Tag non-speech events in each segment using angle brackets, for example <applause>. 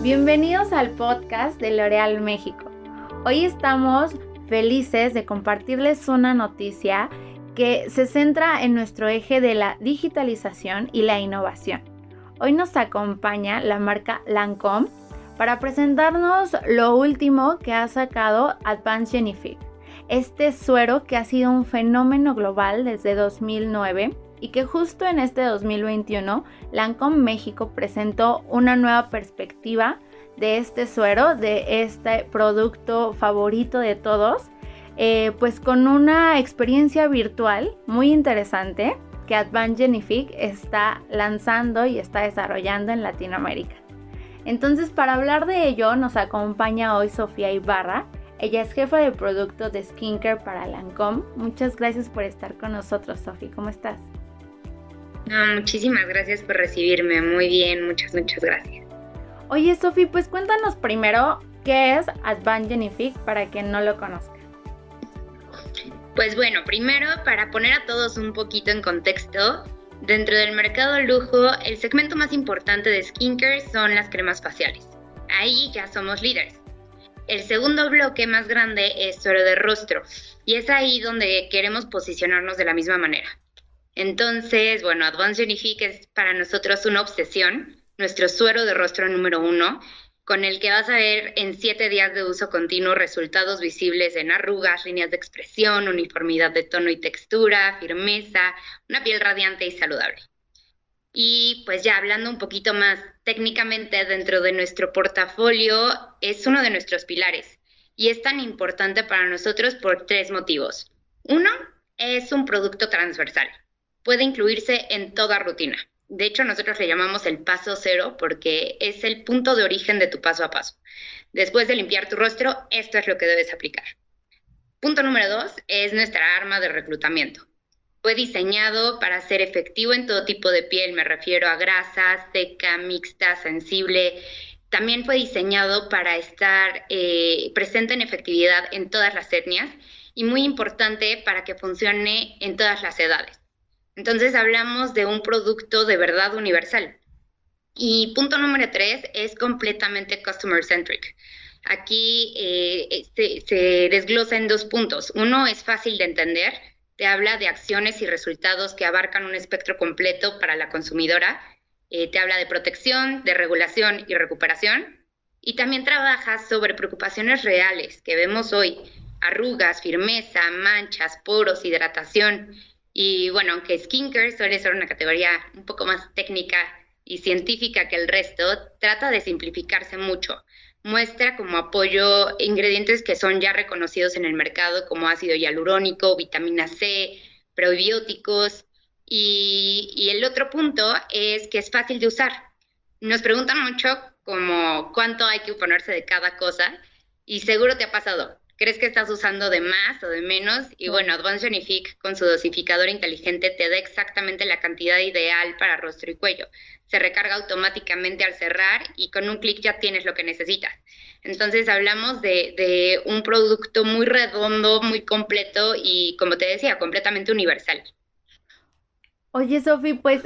Bienvenidos al podcast de L'Oreal México. Hoy estamos felices de compartirles una noticia que se centra en nuestro eje de la digitalización y la innovación. Hoy nos acompaña la marca Lancome para presentarnos lo último que ha sacado Advanced Genific, este suero que ha sido un fenómeno global desde 2009 y que justo en este 2021 Lancome México presentó una nueva perspectiva de este suero, de este producto favorito de todos, eh, pues con una experiencia virtual muy interesante que Advanced Genific está lanzando y está desarrollando en Latinoamérica. Entonces, para hablar de ello, nos acompaña hoy Sofía Ibarra. Ella es jefa de producto de skincare para Lancome. Muchas gracias por estar con nosotros, Sofía. ¿Cómo estás? Muchísimas gracias por recibirme. Muy bien, muchas, muchas gracias. Oye, Sofi, pues cuéntanos primero qué es Advanced Genific para quien no lo conozca. Pues bueno, primero para poner a todos un poquito en contexto, dentro del mercado lujo, el segmento más importante de skincare son las cremas faciales. Ahí ya somos líderes. El segundo bloque más grande es suero de rostro y es ahí donde queremos posicionarnos de la misma manera. Entonces, bueno, Advanced Genifique es para nosotros una obsesión, nuestro suero de rostro número uno, con el que vas a ver en siete días de uso continuo resultados visibles en arrugas, líneas de expresión, uniformidad de tono y textura, firmeza, una piel radiante y saludable. Y pues ya hablando un poquito más técnicamente dentro de nuestro portafolio, es uno de nuestros pilares y es tan importante para nosotros por tres motivos. Uno, es un producto transversal puede incluirse en toda rutina. De hecho, nosotros le llamamos el paso cero porque es el punto de origen de tu paso a paso. Después de limpiar tu rostro, esto es lo que debes aplicar. Punto número dos es nuestra arma de reclutamiento. Fue diseñado para ser efectivo en todo tipo de piel, me refiero a grasa, seca, mixta, sensible. También fue diseñado para estar eh, presente en efectividad en todas las etnias y muy importante para que funcione en todas las edades. Entonces hablamos de un producto de verdad universal. Y punto número tres es completamente customer centric. Aquí eh, se, desglosa en dos puntos. Uno es fácil de entender, te habla de acciones y resultados que abarcan un espectro completo para la consumidora. Eh, te habla de protección, de regulación y recuperación. Y también trabaja sobre preocupaciones reales que vemos hoy, arrugas, firmeza, manchas, poros, hidratación. Y bueno, aunque skincare suele ser una categoría un poco más técnica y científica que el resto, trata de simplificarse mucho. Muestra como apoyo ingredientes que son ya reconocidos en el mercado como ácido hialurónico, vitamina C, probióticos. Y, el otro punto es que es fácil de usar. Nos preguntan mucho como cuánto hay que ponerse de cada cosa y seguro te ha pasado crees que estás usando de más o de menos. Y bueno, Advanced Genific con su dosificador inteligente te da exactamente la cantidad ideal para rostro y cuello. Se recarga automáticamente al cerrar y con un clic ya tienes lo que necesitas. Entonces hablamos de, de un producto muy redondo, muy completo y, como te decía, completamente universal. Oye, Sofi, pues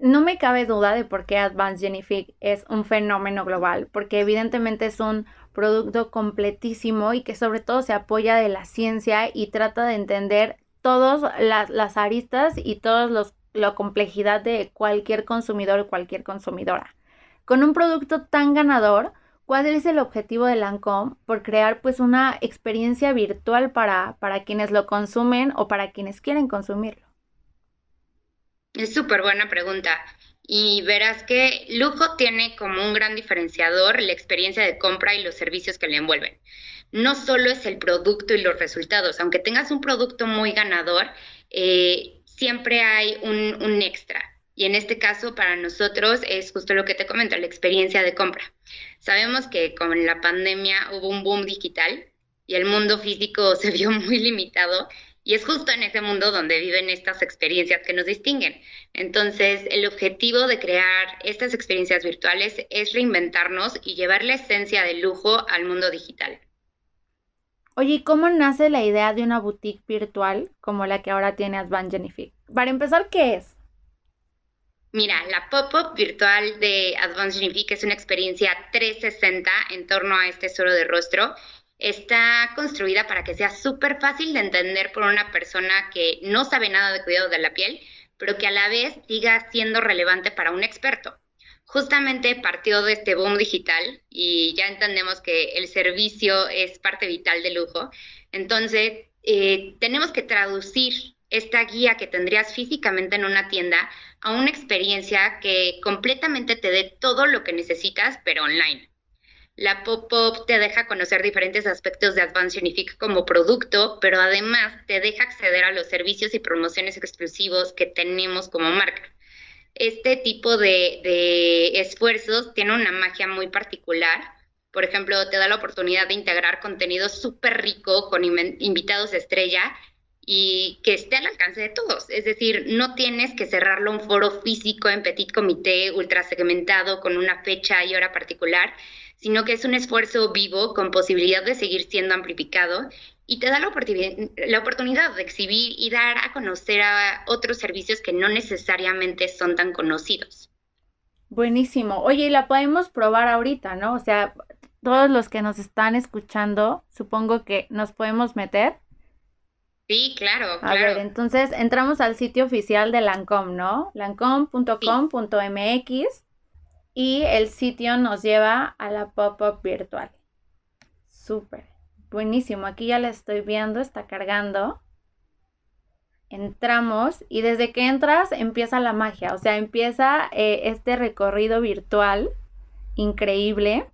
no me cabe duda de por qué Advanced Genific es un fenómeno global, porque evidentemente es un producto completísimo y que sobre todo se apoya de la ciencia y trata de entender todas las, aristas y toda la complejidad de cualquier consumidor o cualquier consumidora. Con un producto tan ganador, ¿cuál es el objetivo de Lancome por crear pues una experiencia virtual para, para quienes lo consumen o para quienes quieren consumirlo? Es súper buena pregunta y verás que Lujo tiene como un gran diferenciador la experiencia de compra y los servicios que le envuelven. No solo es el producto y los resultados, aunque tengas un producto muy ganador, eh, siempre hay un, un extra. Y en este caso, para nosotros es justo lo que te comento, la experiencia de compra. Sabemos que con la pandemia hubo un boom digital y el mundo físico <laughs> se vio muy limitado y es justo en ese mundo donde viven estas experiencias que nos distinguen. Entonces, el objetivo de crear estas experiencias virtuales es reinventarnos y llevar la esencia del lujo al mundo digital. Oye, ¿cómo nace la idea de una boutique virtual como la que ahora tiene Advan Jennifer? Para empezar, ¿qué es? Mira, la pop-up virtual de Advanced Unific es una experiencia 360 en torno a este suero de rostro. Está construida para que sea súper fácil de entender por una persona que no sabe nada de cuidado de la piel, pero que a la vez siga siendo relevante para un experto. Justamente partió de este boom digital y ya entendemos que el servicio es parte vital de lujo. Entonces, eh, tenemos que traducir esta guía que tendrías físicamente en una tienda a una experiencia que completamente te dé todo lo que necesitas, pero online. La pop-up te deja conocer diferentes aspectos de Advanced Unific como producto, pero además te deja acceder a los servicios y promociones exclusivos que tenemos como marca. Este tipo de, de esfuerzos tiene una magia muy particular. Por ejemplo, te da la oportunidad de integrar contenido súper rico con invitados estrella y que esté al alcance de todos. Es decir, no tienes que cerrarlo un foro físico en petit comité, ultra segmentado, con una fecha y hora particular, sino que es un esfuerzo vivo con posibilidad de seguir siendo amplificado y te da la, la oportunidad de exhibir y dar a conocer a otros servicios que no necesariamente son tan conocidos. Buenísimo. Oye, y la podemos probar ahorita, ¿no? O sea, todos los que nos están escuchando, supongo que nos podemos meter Sí, claro, A ver, entonces entramos al sitio oficial de Lancome, ¿no? lancome.com.mx y el sitio nos lleva a la pop-up virtual. Súper, buenísimo. Aquí ya la estoy viendo, está cargando. Entramos y desde que entras empieza la magia, o sea, empieza eh, este recorrido virtual increíble.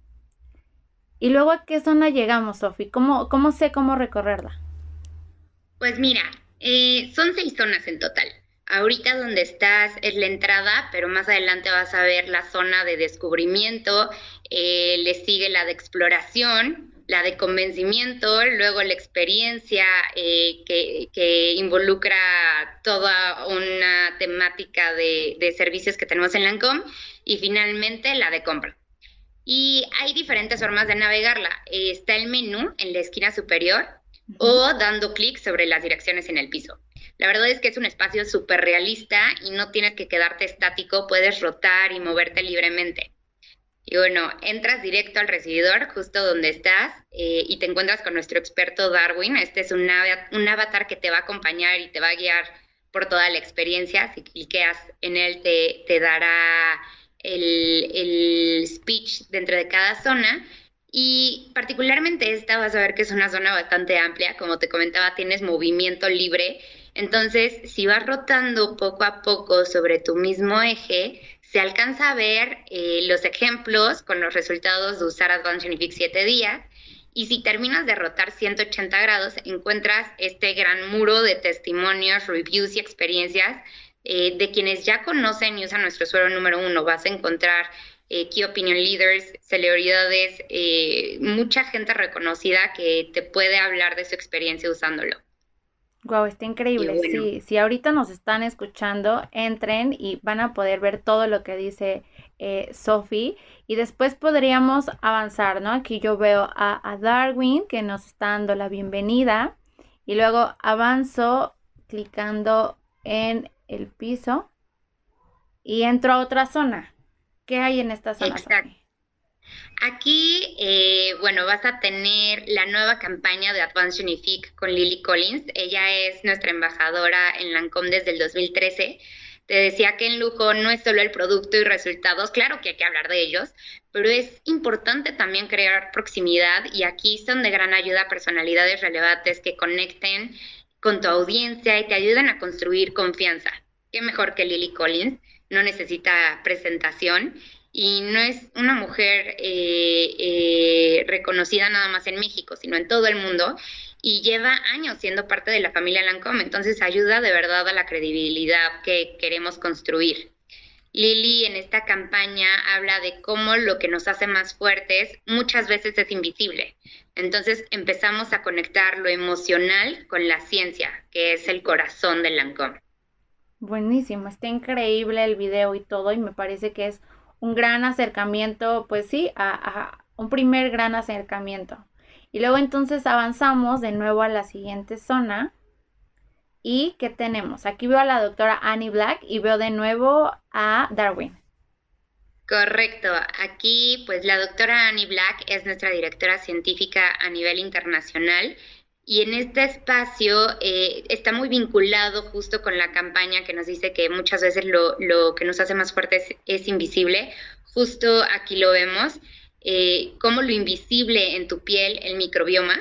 Y luego a qué zona llegamos, Sofi? ¿Cómo, ¿Cómo sé cómo recorrerla? Pues mira, eh, son seis zonas en total. Ahorita donde estás es la entrada, pero más adelante vas a ver la zona de descubrimiento, eh, le sigue la de exploración, la de convencimiento, luego la experiencia eh, que, involucra toda una temática de, de servicios que tenemos en Lancome y finalmente la de compra. Y hay diferentes formas de navegarla. está el menú en la esquina superior, o dando clic sobre las direcciones en el piso. La verdad es que es un espacio súper realista y no tienes que quedarte estático, puedes rotar y moverte libremente. Y bueno, entras directo al recibidor, justo donde estás, eh, y te encuentras con nuestro experto Darwin. Este es un, un avatar que te va a acompañar y te va a guiar por toda la experiencia. Si cliqueas en él, te, te dará el, el speech dentro de cada zona y particularmente esta vas a ver que es una zona bastante amplia, como te comentaba, tienes movimiento libre. Entonces, si vas rotando poco a poco sobre tu mismo eje, se alcanza a ver eh, los ejemplos con los resultados de usar Advanced Unific 7 días. Y si terminas de rotar 180 grados, encuentras este gran muro de testimonios, reviews y experiencias eh, de quienes ya conocen y usan nuestro suelo número uno. Vas a encontrar eh, key opinion leaders, celebridades, mucha gente reconocida que te puede hablar de su experiencia usándolo. Wow, está increíble. Sí, si ahorita nos están escuchando, entren y van a poder ver todo lo que dice eh, Sophie. Y después podríamos avanzar, ¿no? Aquí yo veo a, a, Darwin que nos está dando la bienvenida. Y luego avanzo clicando en el piso y entro a otra zona. ¿Qué hay en esta zona? Exacto. Aquí, eh, bueno, vas a tener la nueva campaña de Advanced Unific con Lily Collins. Ella es nuestra embajadora en Lancome desde el 2013. Te decía que en lujo no es solo el producto y resultados, claro que hay que hablar de ellos, pero es importante también crear proximidad y aquí son de gran ayuda personalidades relevantes que conecten con tu audiencia y te ayudan a construir confianza. ¿Qué mejor que Lily Collins? no necesita presentación y no es una mujer eh, eh, reconocida nada más en México, sino en todo el mundo y lleva años siendo parte de la familia Lancome, entonces ayuda de verdad a la credibilidad que queremos construir. Lili en esta campaña habla de cómo lo que nos hace más fuertes muchas veces es invisible. Entonces empezamos a conectar lo emocional con la ciencia, que es el corazón de Lancome. Buenísimo, está increíble el video y todo y me parece que es un gran acercamiento, pues sí, a, un primer gran acercamiento. Y luego entonces avanzamos de nuevo a la siguiente zona ¿Y qué tenemos? Aquí veo a la doctora Annie Black y veo de nuevo a Darwin. Correcto. Aquí, pues la doctora Annie Black es nuestra directora científica a nivel internacional y en este espacio eh, está muy vinculado justo con la campaña que nos dice que muchas veces lo, lo que nos hace más fuertes es, invisible. Justo aquí lo vemos, eh, como lo invisible en tu piel, el microbioma,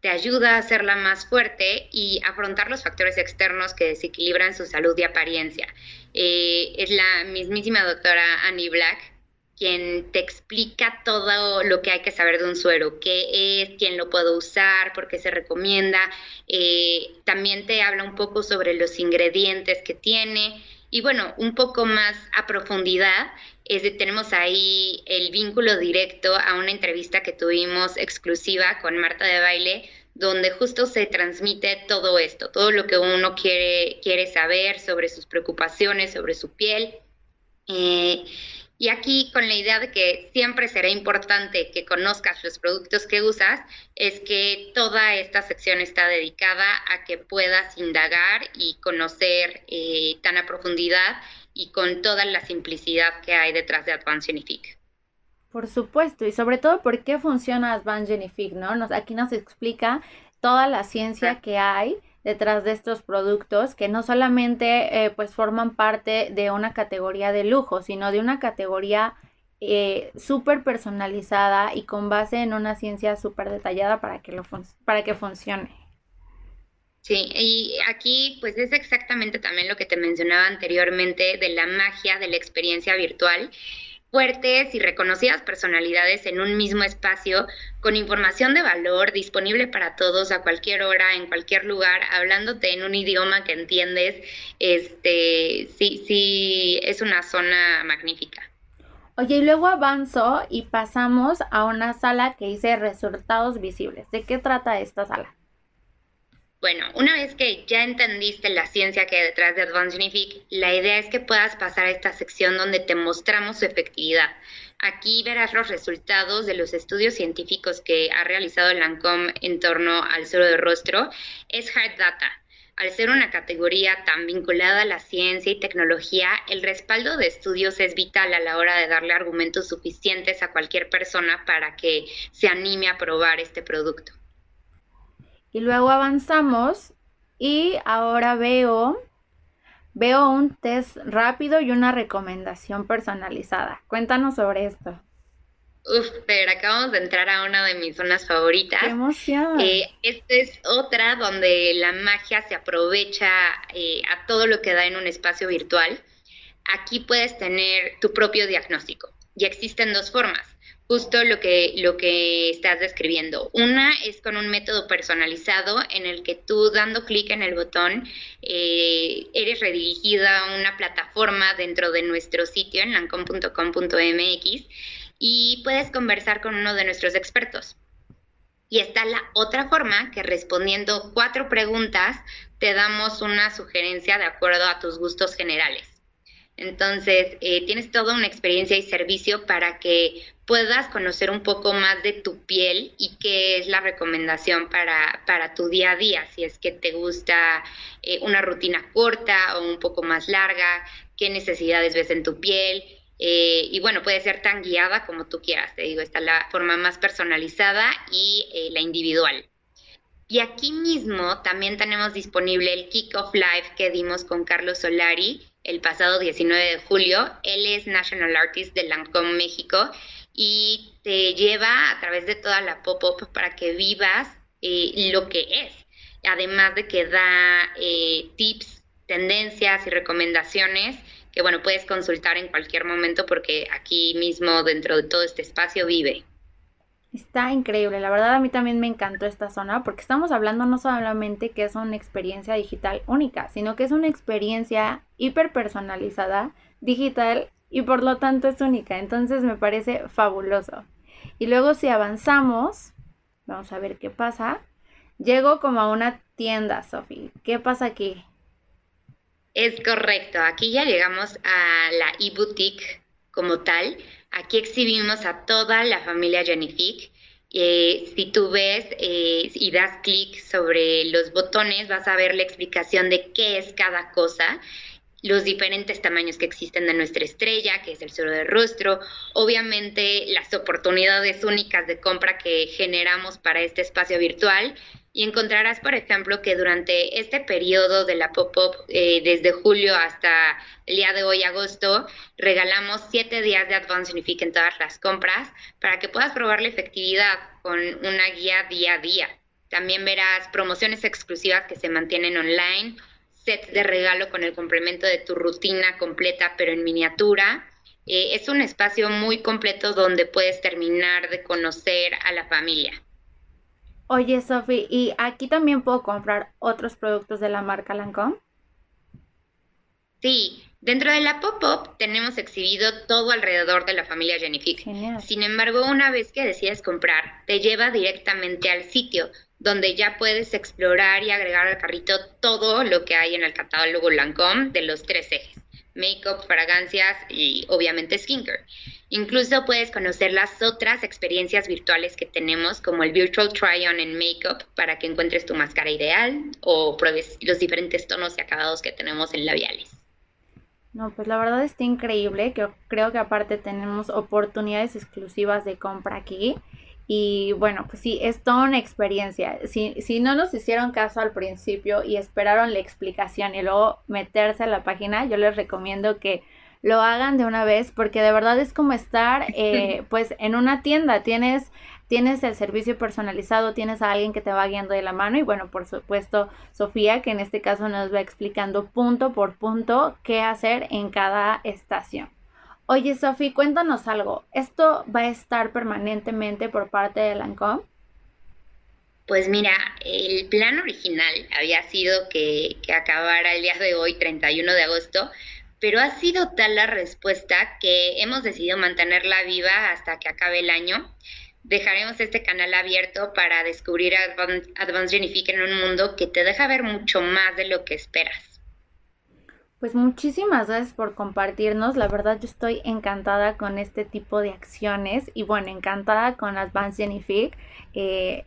te ayuda a hacerla más fuerte y afrontar los factores externos que desequilibran su salud y apariencia. Eh, es la mismísima doctora Annie Black quien te explica todo lo que hay que saber de un suero, qué es, quién lo puede usar, por qué se recomienda. Eh, también te habla un poco sobre los ingredientes que tiene. Y bueno, un poco más a profundidad, es de, tenemos ahí el vínculo directo a una entrevista que tuvimos exclusiva con Marta de Baile, donde justo se transmite todo esto, todo lo que uno quiere, quiere saber sobre sus preocupaciones, sobre su piel. Eh, y aquí con la idea de que siempre será importante que conozcas los productos que usas, es que toda esta sección está dedicada a que puedas indagar y conocer eh, tan a profundidad y con toda la simplicidad que hay detrás de Advanced Genific. Por supuesto, y sobre todo por qué funciona Advanced Genific, ¿no? Nos, aquí nos explica toda la ciencia que hay detrás de estos productos que no solamente eh, pues forman parte de una categoría de lujo, sino de una categoría eh, súper personalizada y con base en una ciencia súper detallada para que, lo para que funcione. Sí, y aquí pues es exactamente también lo que te mencionaba anteriormente de la magia de la experiencia virtual fuertes y reconocidas personalidades en un mismo espacio con información de valor disponible para todos a cualquier hora, en cualquier lugar, hablándote en un idioma que entiendes, este, sí, sí, es una zona magnífica. Oye, y luego avanzo y pasamos a una sala que dice resultados visibles. ¿De qué trata esta sala? Bueno, una vez que ya entendiste la ciencia que hay detrás de Advanced Genific, la idea es que puedas pasar a esta sección donde te mostramos su efectividad. Aquí verás los resultados de los estudios científicos que ha realizado el LANCOM en torno al suelo de rostro. Es Hard Data. Al ser una categoría tan vinculada a la ciencia y tecnología, el respaldo de estudios es vital a la hora de darle argumentos suficientes a cualquier persona para que se anime a probar este producto. Y luego avanzamos y ahora veo, veo un test rápido y una recomendación personalizada. Cuéntanos sobre esto. Uf, pero acabamos de entrar a una de mis zonas favoritas. ¡Qué emoción! Eh, esta es otra donde la magia se aprovecha eh, a todo lo que da en un espacio virtual. Aquí puedes tener tu propio diagnóstico y existen dos formas justo lo que, lo que estás describiendo. Una es con un método personalizado en el que tú dando clic en el botón eh, eres redirigida a una plataforma dentro de nuestro sitio en lancom.com.mx y puedes conversar con uno de nuestros expertos. Y está la otra forma que respondiendo cuatro preguntas te damos una sugerencia de acuerdo a tus gustos generales. Entonces, eh, tienes toda una experiencia y servicio para que puedas conocer un poco más de tu piel y qué es la recomendación para, para tu día a día, si es que te gusta eh, una rutina corta o un poco más larga, qué necesidades ves en tu piel. Eh, y bueno, puede ser tan guiada como tú quieras, te digo, está la forma más personalizada y la individual. Y aquí mismo también tenemos disponible el Kick of Life que dimos con Carlos Solari, el pasado 19 de julio. Él es National Artist de Lancôme, México, y te lleva a través de toda la pop-up para que vivas eh, lo que es. Además de que da eh, tips, tendencias y recomendaciones que, bueno, puedes consultar en cualquier momento porque aquí mismo, dentro de todo este espacio, vive. Está increíble, la verdad a mí también me encantó esta zona porque estamos hablando no solamente que es una experiencia digital única, sino que es una experiencia hiper personalizada, digital y por lo tanto es única. Entonces me parece fabuloso. Y luego si avanzamos, vamos a ver qué pasa. Llego como a una tienda, Sofi. ¿Qué pasa aquí? Es correcto, aquí ya llegamos a la e-boutique como tal, Aquí exhibimos a toda la familia Genific Eh, si tú ves eh, y das clic sobre los botones, vas a ver la explicación de qué es cada cosa los diferentes tamaños que existen de nuestra estrella, que es el suelo del rostro, obviamente las oportunidades únicas de compra que generamos para este espacio virtual y encontrarás, por ejemplo, que durante este periodo de la pop-up, eh, desde julio hasta el día de hoy, agosto, regalamos siete días de Advanced Unifique en todas las compras para que puedas probar la efectividad con una guía día a día. También verás promociones exclusivas que se mantienen online, set de regalo con el complemento de tu rutina completa pero en miniatura. Eh, es un espacio muy completo donde puedes terminar de conocer a la familia. Oye, Sofi, ¿y aquí también puedo comprar otros productos de la marca Lancome? Sí, dentro de la pop-up tenemos exhibido todo alrededor de la familia Genific. Sin embargo, una vez que decides comprar, te lleva directamente al sitio, donde ya puedes explorar y agregar al carrito todo lo que hay en el catálogo Lancome de los tres ejes, make-up, fragancias y obviamente skincare. Incluso puedes conocer las otras experiencias virtuales que tenemos, como el Virtual Try-On en Makeup, para que encuentres tu máscara ideal o pruebes los diferentes tonos y acabados que tenemos en labiales. No, pues la verdad está increíble, que creo que aparte tenemos oportunidades exclusivas de compra aquí y bueno, pues sí, es toda una experiencia. Si, si no nos hicieron caso al principio y esperaron la explicación y luego meterse a la página, yo les recomiendo que lo hagan de una vez porque de verdad es como estar <laughs> eh, pues en una tienda. Tienes tienes el servicio personalizado, tienes a alguien que te va guiando de la mano y bueno, por supuesto, Sofía, que en este caso nos va explicando punto por punto qué hacer en cada estación. Oye, Sofi, cuéntanos algo. ¿Esto va a estar permanentemente por parte de Lancome? Pues mira, el plan original había sido que, que, acabara el día de hoy, 31 de agosto, pero ha sido tal la respuesta que hemos decidido mantenerla viva hasta que acabe el año. Dejaremos este canal abierto para descubrir Advanced Genifique en un mundo que te deja ver mucho más de lo que esperas. Pues muchísimas gracias por compartirnos. La verdad yo estoy encantada con este tipo de acciones y bueno, encantada con Advanced Genific. Eh,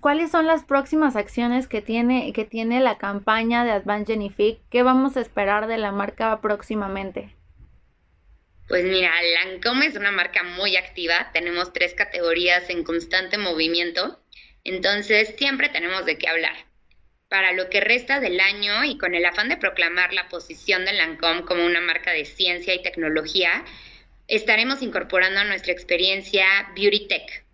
¿Cuáles son las próximas acciones que tiene, que tiene la campaña de Advanced Genific? ¿Qué vamos a esperar de la marca próximamente? Pues mira, Lancome es una marca muy activa. Tenemos tres categorías en constante movimiento. Entonces siempre tenemos de qué hablar para lo que resta del año y con el afán de proclamar la posición de Lancome como una marca de ciencia y tecnología, estaremos incorporando a nuestra experiencia Beauty Tech.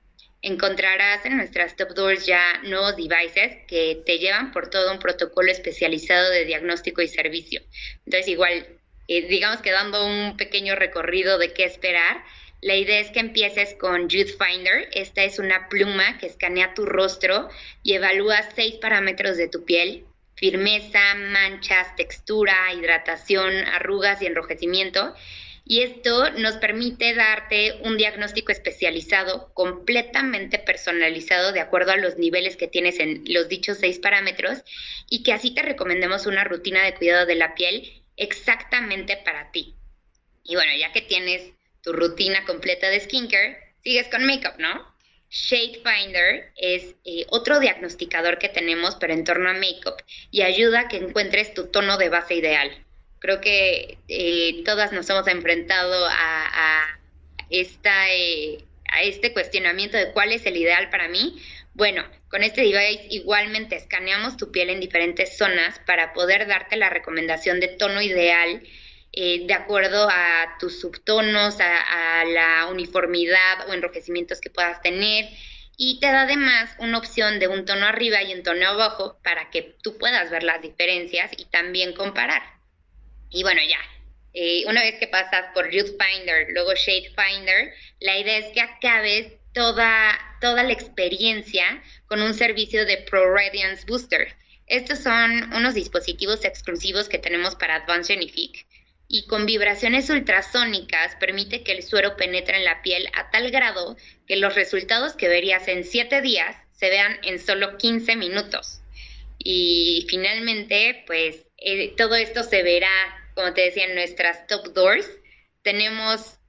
Encontrarás en nuestras top doors ya nuevos devices que te llevan por todo un protocolo especializado de diagnóstico y servicio. Entonces, igual, eh, digamos que dando un pequeño recorrido de qué esperar, la idea es que empieces con Youth Finder. Esta es una pluma que escanea tu rostro y evalúa seis parámetros de tu piel. Firmeza, manchas, textura, hidratación, arrugas y enrojecimiento. Y esto nos permite darte un diagnóstico especializado, completamente personalizado de acuerdo a los niveles que tienes en los dichos seis parámetros y que así te recomendemos una rutina de cuidado de la piel exactamente para ti. Y bueno, ya que tienes tu rutina completa de skincare, sigues con makeup, ¿no? Shade Finder es eh, otro diagnosticador que tenemos, pero en torno a makeup, y ayuda a que encuentres tu tono de base ideal. Creo que eh, todas nos hemos enfrentado a, esta, eh, a este cuestionamiento de cuál es el ideal para mí. Bueno, con este device igualmente escaneamos tu piel en diferentes zonas para poder darte la recomendación de tono ideal eh, de acuerdo a tus subtonos, a, la uniformidad o enrojecimientos que puedas tener. Y te da además una opción de un tono arriba y un tono abajo para que tú puedas ver las diferencias y también comparar. Y bueno, ya, eh, una vez que pasas por Youth Finder, luego Shade Finder, la idea es que acabes toda, toda la experiencia con un servicio de Pro Radiance Booster. Estos son unos dispositivos exclusivos que tenemos para Advanced Genifique y con vibraciones ultrasónicas permite que el suero penetre en la piel a tal grado que los resultados que verías en 7 días se vean en solo 15 minutos. Y finalmente, pues eh, todo esto se verá, como te decía, en nuestras top doors. Tenemos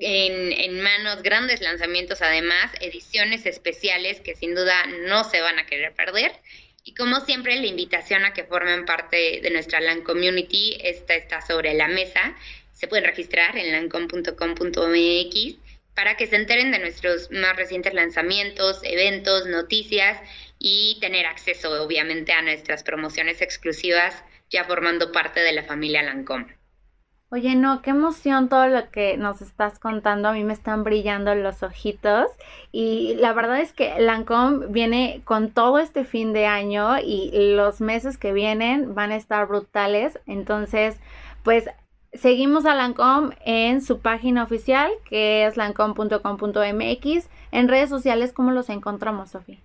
en, en, manos grandes lanzamientos, además, ediciones especiales que sin duda no se van a querer perder. Y como siempre, la invitación a que formen parte de nuestra LAN Community, esta está sobre la mesa. Se pueden registrar en lancom.com.mx para que se enteren de nuestros más recientes lanzamientos, eventos, noticias y tener acceso, obviamente, a nuestras promociones exclusivas ya formando parte de la familia Lancom. Oye, no, qué emoción todo lo que nos estás contando. A mí me están brillando los ojitos. Y la verdad es que Lancome viene con todo este fin de año y los meses que vienen van a estar brutales. Entonces, pues seguimos a Lancome en su página oficial, que es lancome.com.mx. En redes sociales, ¿cómo los encontramos, Sofía?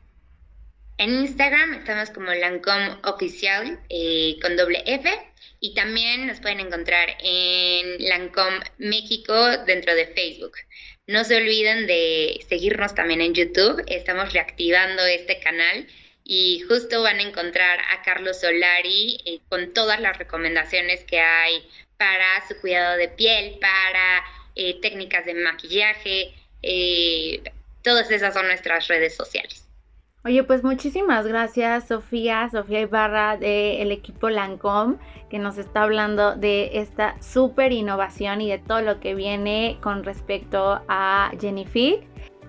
En Instagram estamos como Lancome Oficial eh, con doble F y también nos pueden encontrar en Lancome México dentro de Facebook. No se olviden de seguirnos también en YouTube, estamos reactivando este canal y justo van a encontrar a Carlos Solari eh, con todas las recomendaciones que hay para su cuidado de piel, para eh, técnicas de maquillaje, todas esas son nuestras redes sociales. Oye, pues muchísimas gracias Sofía, Sofía Ibarra del equipo Lancom, que nos está hablando de esta súper innovación y de todo lo que viene con respecto a Jennifer.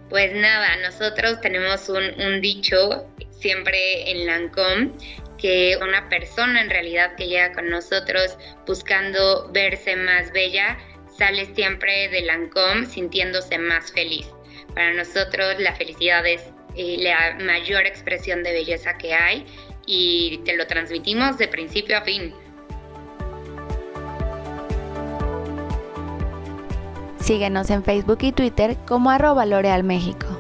Pues nada, nosotros tenemos un, un dicho siempre en Lancom que una persona en realidad que llega con nosotros buscando verse más bella sale siempre de Lancom sintiéndose más feliz. Para nosotros la felicidad es la mayor expresión de belleza que hay y te lo transmitimos de principio a fin. Síguenos en Facebook y Twitter como arroba México.